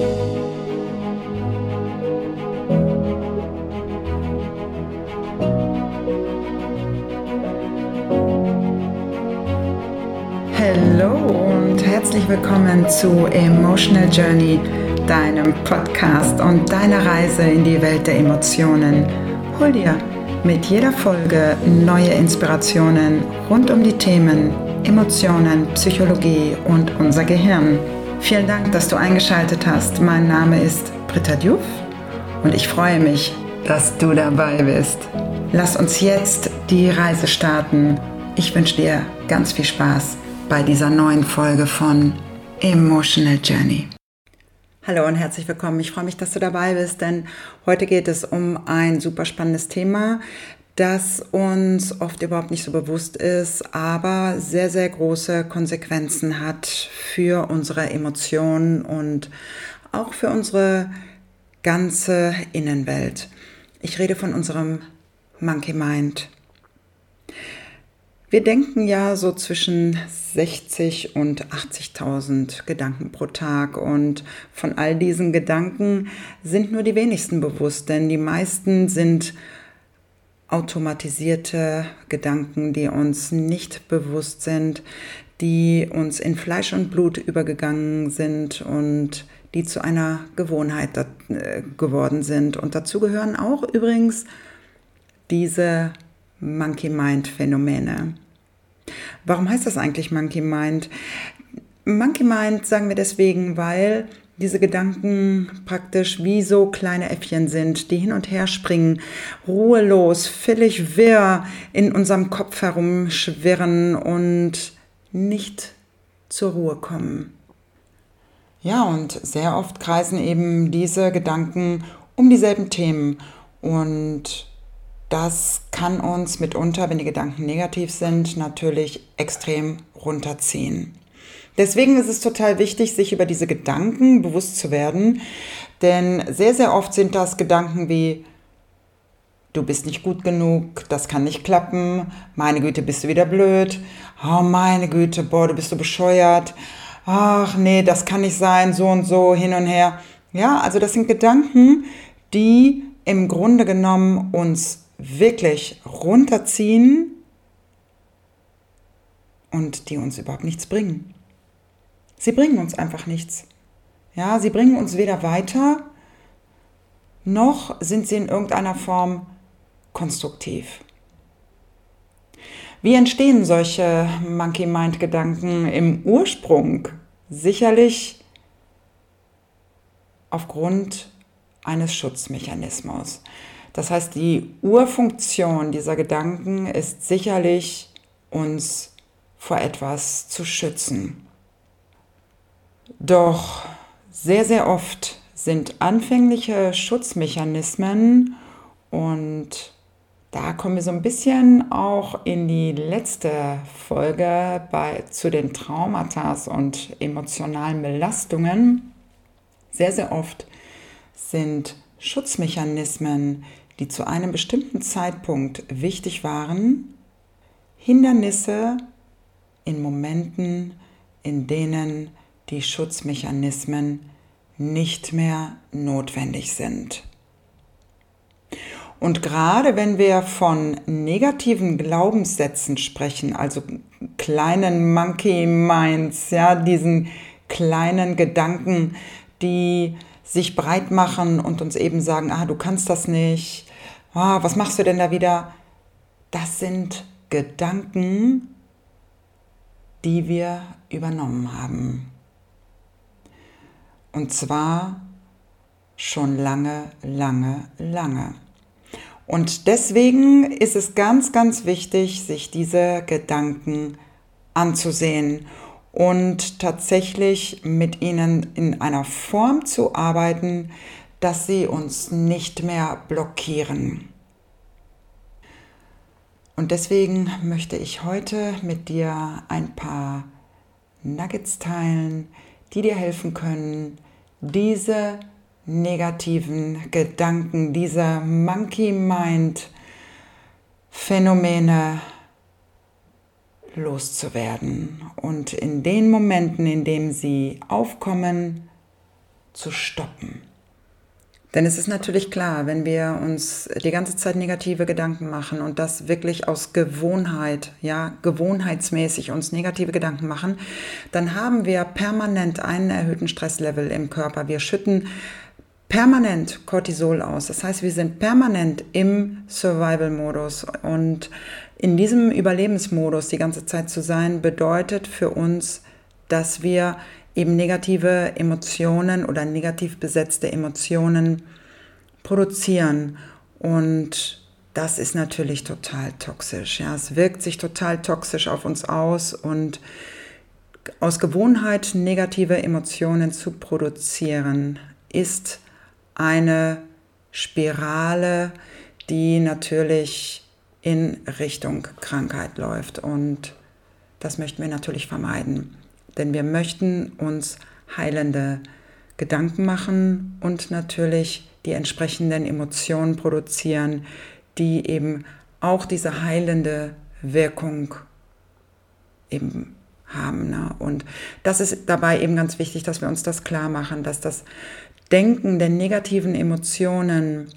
Hallo und herzlich willkommen zu Emotional Journey, deinem Podcast und deiner Reise in die Welt der Emotionen. Hol dir mit jeder Folge neue Inspirationen rund um die Themen Emotionen, Psychologie und unser Gehirn. Vielen Dank, dass du eingeschaltet hast. Mein Name ist Britta Diouf und ich freue mich, dass du dabei bist. Lass uns jetzt die Reise starten. Ich wünsche dir ganz viel Spaß bei dieser neuen Folge von Emotional Journey. Hallo und herzlich willkommen. Ich freue mich, dass du dabei bist, denn heute geht es um ein super spannendes Thema, das uns oft überhaupt nicht so bewusst ist, aber sehr, sehr große Konsequenzen hat für unsere Emotionen und auch für unsere ganze Innenwelt. Ich rede von unserem Monkey Mind. Wir denken ja so zwischen 60 und 80.000 Gedanken pro Tag und von all diesen Gedanken sind nur die wenigsten bewusst, denn die meisten sind automatisierte Gedanken, die uns nicht bewusst sind, die uns in Fleisch und Blut übergegangen sind und die zu einer Gewohnheit äh, geworden sind. Und dazu gehören auch übrigens diese Monkey Mind Phänomene. Warum heißt das eigentlich Monkey Mind? Monkey Mind sagen wir deswegen, weil diese Gedanken praktisch wie so kleine Äffchen sind, die hin und her springen, ruhelos, völlig wirr in unserem Kopf herumschwirren und nicht zur Ruhe kommen. Ja, und sehr oft kreisen eben diese Gedanken um dieselben Themen und das kann uns mitunter, wenn die Gedanken negativ sind, natürlich extrem runterziehen. Deswegen ist es total wichtig, sich über diese Gedanken bewusst zu werden, denn sehr, sehr oft sind das Gedanken wie, du bist nicht gut genug, das kann nicht klappen, meine Güte, bist du wieder blöd, oh meine Güte, boah, du bist so bescheuert, ach nee, das kann nicht sein, so und so, hin und her. Ja, also das sind Gedanken, die im Grunde genommen uns wirklich runterziehen und die uns überhaupt nichts bringen. Sie bringen uns einfach nichts. Ja, sie bringen uns weder weiter, noch sind sie in irgendeiner Form konstruktiv. Wie entstehen solche Monkey Mind Gedanken im Ursprung? Sicherlich aufgrund eines Schutzmechanismus. Das heißt, die Urfunktion dieser Gedanken ist sicherlich, uns vor etwas zu schützen. Doch sehr, sehr oft sind anfängliche Schutzmechanismen und da kommen wir so ein bisschen auch in die letzte Folge bei, zu den Traumata und emotionalen Belastungen. Sehr, sehr oft sind Schutzmechanismen, die zu einem bestimmten Zeitpunkt wichtig waren, Hindernisse in Momenten, in denen die Schutzmechanismen nicht mehr notwendig sind. Und gerade wenn wir von negativen Glaubenssätzen sprechen, also kleinen Monkey Minds, ja, diesen kleinen Gedanken, die sich breit machen und uns eben sagen, ah, du kannst das nicht, ah, was machst du denn da wieder? Das sind Gedanken, die wir übernommen haben. Und zwar schon lange, lange, lange. Und deswegen ist es ganz, ganz wichtig, sich diese Gedanken anzusehen und tatsächlich mit ihnen in einer Form zu arbeiten, dass sie uns nicht mehr blockieren. Und deswegen möchte ich heute mit dir ein paar Nuggets teilen, die dir helfen können, diese negativen Gedanken, diese Monkey Mind Phänomene loszuwerden und in den Momenten, in denen sie aufkommen, zu stoppen. Denn es ist natürlich klar, wenn wir uns die ganze Zeit negative Gedanken machen und das wirklich aus Gewohnheit, ja, gewohnheitsmäßig uns negative Gedanken machen, dann haben wir permanent einen erhöhten Stresslevel im Körper. Wir schütten permanent Cortisol aus. Das heißt, wir sind permanent im Survival-Modus und in diesem Überlebensmodus die ganze Zeit zu sein, bedeutet für uns, dass wir eben negative Emotionen oder negativ besetzte Emotionen produzieren. Und das ist natürlich total toxisch. Ja, es wirkt sich total toxisch auf uns aus und aus Gewohnheit negative Emotionen zu produzieren, ist eine Spirale, die natürlich in Richtung Krankheit läuft. Und das möchten wir natürlich vermeiden. Denn wir möchten uns heilende Gedanken machen und natürlich die entsprechenden Emotionen produzieren, die eben auch diese heilende Wirkung eben haben. Ne? Und das ist dabei eben ganz wichtig, dass wir uns das klar machen, dass das Denken der negativen Emotionen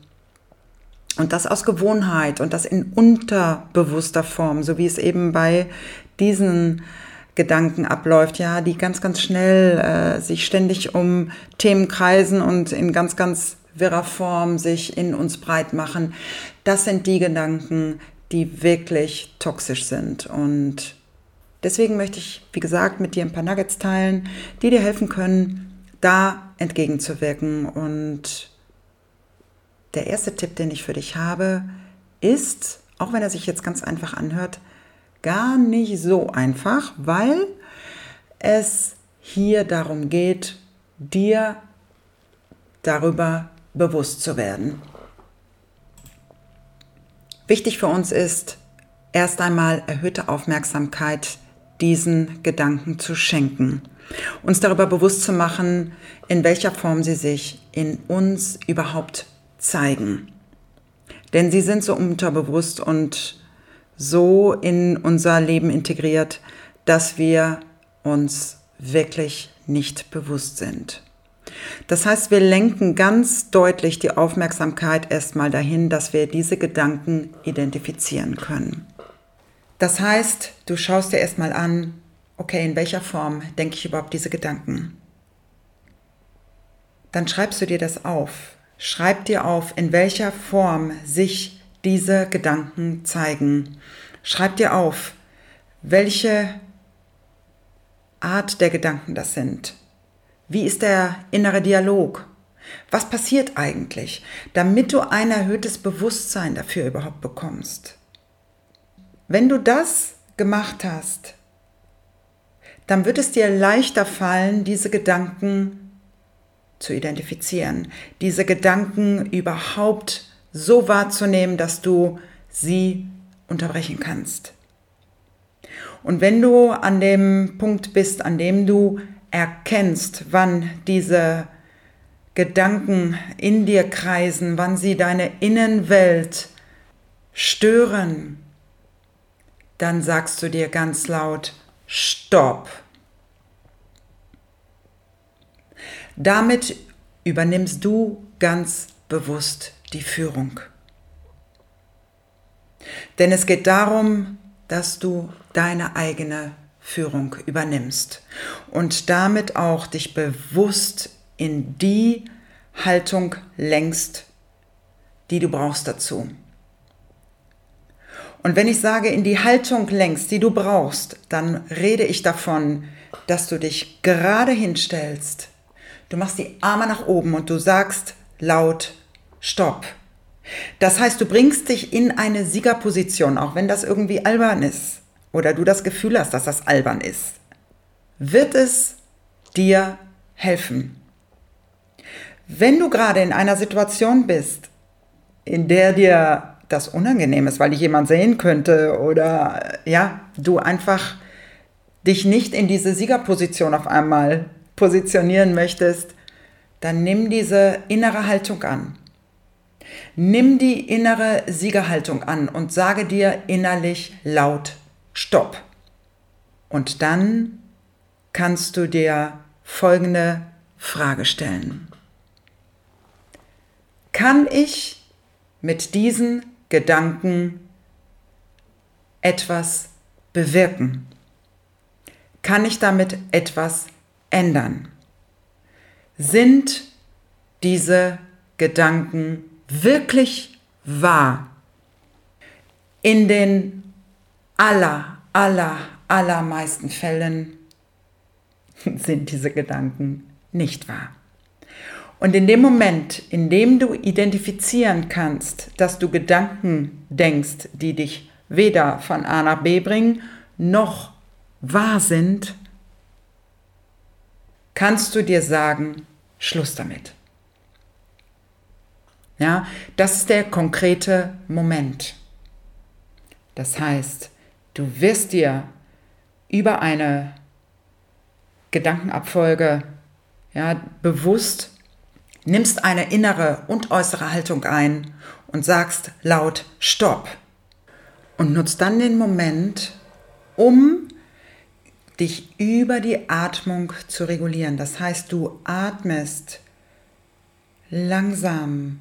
und das aus Gewohnheit und das in unterbewusster Form, so wie es eben bei diesen Gedanken abläuft, ja, die ganz, ganz schnell äh, sich ständig um Themen kreisen und in ganz, ganz wirrer Form sich in uns breit machen. Das sind die Gedanken, die wirklich toxisch sind. Und deswegen möchte ich, wie gesagt, mit dir ein paar Nuggets teilen, die dir helfen können, da entgegenzuwirken. Und der erste Tipp, den ich für dich habe, ist, auch wenn er sich jetzt ganz einfach anhört, gar nicht so einfach, weil es hier darum geht, dir darüber bewusst zu werden. Wichtig für uns ist, erst einmal erhöhte Aufmerksamkeit diesen Gedanken zu schenken. Uns darüber bewusst zu machen, in welcher Form sie sich in uns überhaupt zeigen. Denn sie sind so unterbewusst und so in unser Leben integriert, dass wir uns wirklich nicht bewusst sind. Das heißt, wir lenken ganz deutlich die Aufmerksamkeit erstmal dahin, dass wir diese Gedanken identifizieren können. Das heißt, du schaust dir erstmal an, okay, in welcher Form denke ich überhaupt diese Gedanken? Dann schreibst du dir das auf. Schreib dir auf, in welcher Form sich diese Gedanken zeigen. Schreib dir auf, welche Art der Gedanken das sind. Wie ist der innere Dialog? Was passiert eigentlich, damit du ein erhöhtes Bewusstsein dafür überhaupt bekommst? Wenn du das gemacht hast, dann wird es dir leichter fallen, diese Gedanken zu identifizieren, diese Gedanken überhaupt so wahrzunehmen, dass du sie unterbrechen kannst. Und wenn du an dem Punkt bist, an dem du erkennst, wann diese Gedanken in dir kreisen, wann sie deine Innenwelt stören, dann sagst du dir ganz laut, Stopp. Damit übernimmst du ganz bewusst die Führung. Denn es geht darum, dass du deine eigene Führung übernimmst und damit auch dich bewusst in die Haltung lenkst, die du brauchst dazu. Und wenn ich sage, in die Haltung lenkst, die du brauchst, dann rede ich davon, dass du dich gerade hinstellst. Du machst die Arme nach oben und du sagst laut Stopp. Das heißt, du bringst dich in eine Siegerposition, auch wenn das irgendwie albern ist oder du das Gefühl hast, dass das albern ist. Wird es dir helfen? Wenn du gerade in einer Situation bist, in der dir das unangenehm ist, weil dich jemand sehen könnte oder ja, du einfach dich nicht in diese Siegerposition auf einmal positionieren möchtest, dann nimm diese innere Haltung an. Nimm die innere Siegerhaltung an und sage dir innerlich laut Stopp. Und dann kannst du dir folgende Frage stellen. Kann ich mit diesen Gedanken etwas bewirken? Kann ich damit etwas ändern? Sind diese Gedanken wirklich wahr? In den aller, aller, allermeisten Fällen sind diese Gedanken nicht wahr. Und in dem Moment, in dem du identifizieren kannst, dass du Gedanken denkst, die dich weder von A nach B bringen, noch wahr sind, kannst du dir sagen, Schluss damit. Ja, das ist der konkrete Moment. Das heißt, du wirst dir über eine Gedankenabfolge ja, bewusst, nimmst eine innere und äußere Haltung ein und sagst laut Stopp und nutzt dann den Moment, um dich über die Atmung zu regulieren. Das heißt, du atmest langsam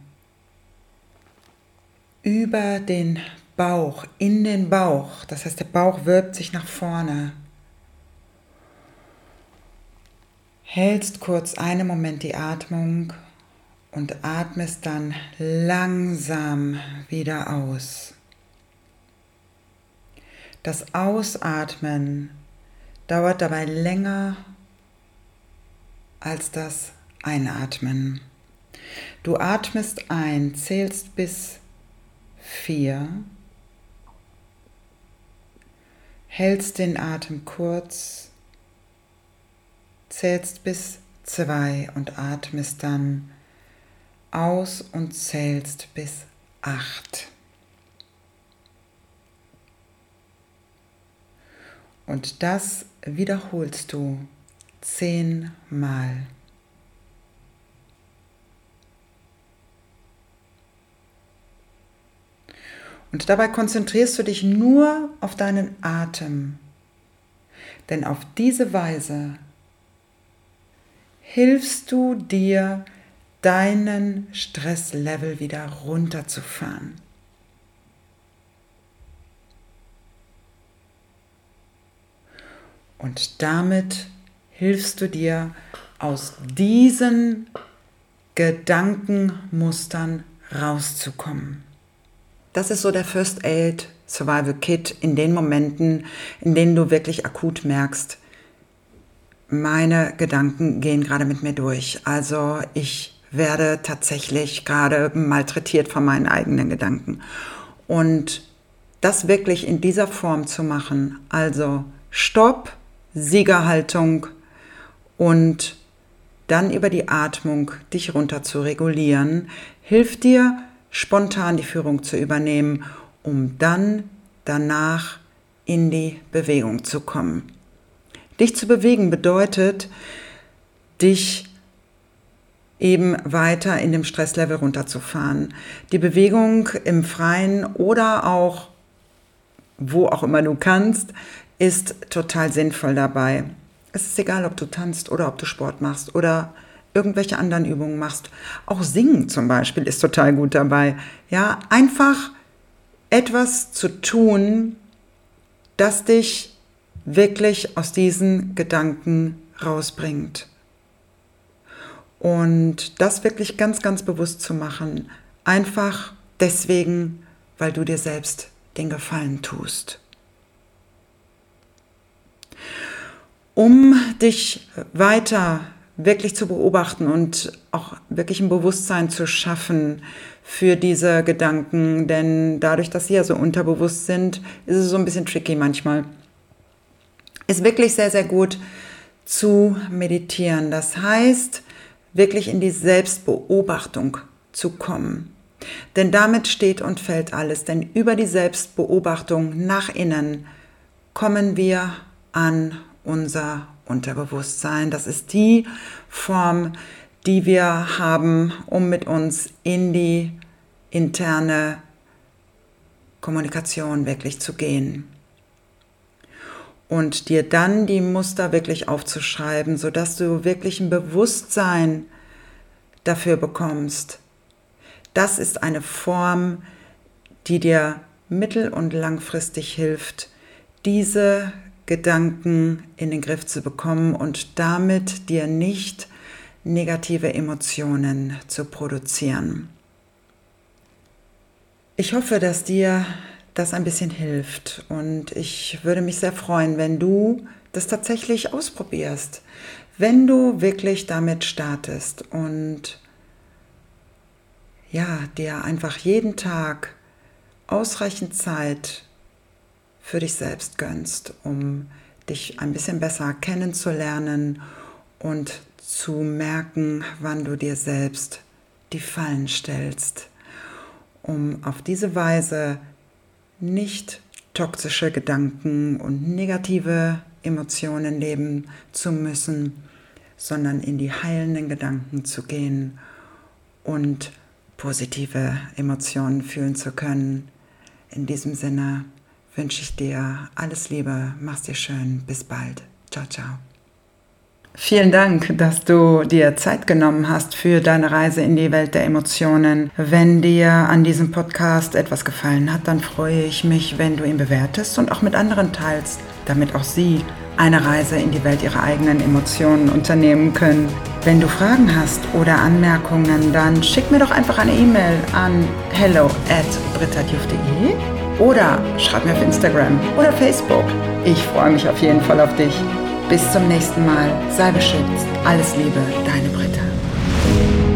über den Bauch, in den Bauch. Das heißt, der Bauch wölbt sich nach vorne. Hältst kurz einen Moment die Atmung und atmest dann langsam wieder aus. Das Ausatmen dauert dabei länger als das Einatmen. Du atmest ein, zählst bis vier, hältst den Atem kurz, zählst bis zwei und atmest dann aus und zählst bis acht. Und das wiederholst du zehnmal. Und dabei konzentrierst du dich nur auf deinen Atem. Denn auf diese Weise hilfst du dir, deinen Stresslevel wieder runterzufahren. Und damit hilfst du dir aus diesen Gedankenmustern rauszukommen. Das ist so der First Aid Survival Kit in den Momenten, in denen du wirklich akut merkst, meine Gedanken gehen gerade mit mir durch. Also ich werde tatsächlich gerade malträtiert von meinen eigenen Gedanken. Und das wirklich in dieser Form zu machen, also Stopp, Siegerhaltung und dann über die Atmung dich runter zu regulieren, hilft dir, spontan die Führung zu übernehmen, um dann danach in die Bewegung zu kommen. Dich zu bewegen bedeutet, dich eben weiter in dem Stresslevel runterzufahren. Die Bewegung im Freien oder auch wo auch immer du kannst, ist total sinnvoll dabei. Es ist egal, ob du tanzt oder ob du Sport machst oder irgendwelche anderen Übungen machst. Auch Singen zum Beispiel ist total gut dabei. Ja, einfach etwas zu tun, das dich wirklich aus diesen Gedanken rausbringt. Und das wirklich ganz, ganz bewusst zu machen. Einfach deswegen, weil du dir selbst den Gefallen tust. um dich weiter wirklich zu beobachten und auch wirklich ein Bewusstsein zu schaffen für diese Gedanken, denn dadurch, dass sie ja so unterbewusst sind, ist es so ein bisschen tricky manchmal. Ist wirklich sehr, sehr gut zu meditieren. Das heißt, wirklich in die Selbstbeobachtung zu kommen. Denn damit steht und fällt alles. Denn über die Selbstbeobachtung nach innen kommen wir an unser Unterbewusstsein. Das ist die Form, die wir haben, um mit uns in die interne Kommunikation wirklich zu gehen. und dir dann die Muster wirklich aufzuschreiben, sodass du wirklich ein Bewusstsein dafür bekommst. Das ist eine Form, die dir mittel- und langfristig hilft, diese Gedanken in den Griff zu bekommen und damit dir nicht negative Emotionen zu produzieren. Ich hoffe, dass dir das ein bisschen hilft und ich würde mich sehr freuen, wenn du das tatsächlich ausprobierst, wenn du wirklich damit startest und ja, dir einfach jeden Tag ausreichend Zeit für dich selbst gönnst, um dich ein bisschen besser kennenzulernen und zu merken, wann du dir selbst die Fallen stellst, um auf diese Weise nicht toxische Gedanken und negative Emotionen leben zu müssen, sondern in die heilenden Gedanken zu gehen und positive Emotionen fühlen zu können. In diesem Sinne wünsche ich dir alles Liebe, mach's dir schön, bis bald. Ciao, ciao. Vielen Dank, dass du dir Zeit genommen hast für deine Reise in die Welt der Emotionen. Wenn dir an diesem Podcast etwas gefallen hat, dann freue ich mich, wenn du ihn bewertest und auch mit anderen teilst, damit auch sie eine Reise in die Welt ihrer eigenen Emotionen unternehmen können. Wenn du Fragen hast oder Anmerkungen, dann schick mir doch einfach eine E-Mail an hello at oder schreib mir auf Instagram oder Facebook. Ich freue mich auf jeden Fall auf dich. Bis zum nächsten Mal. Sei beschützt. Alles Liebe, deine Britta.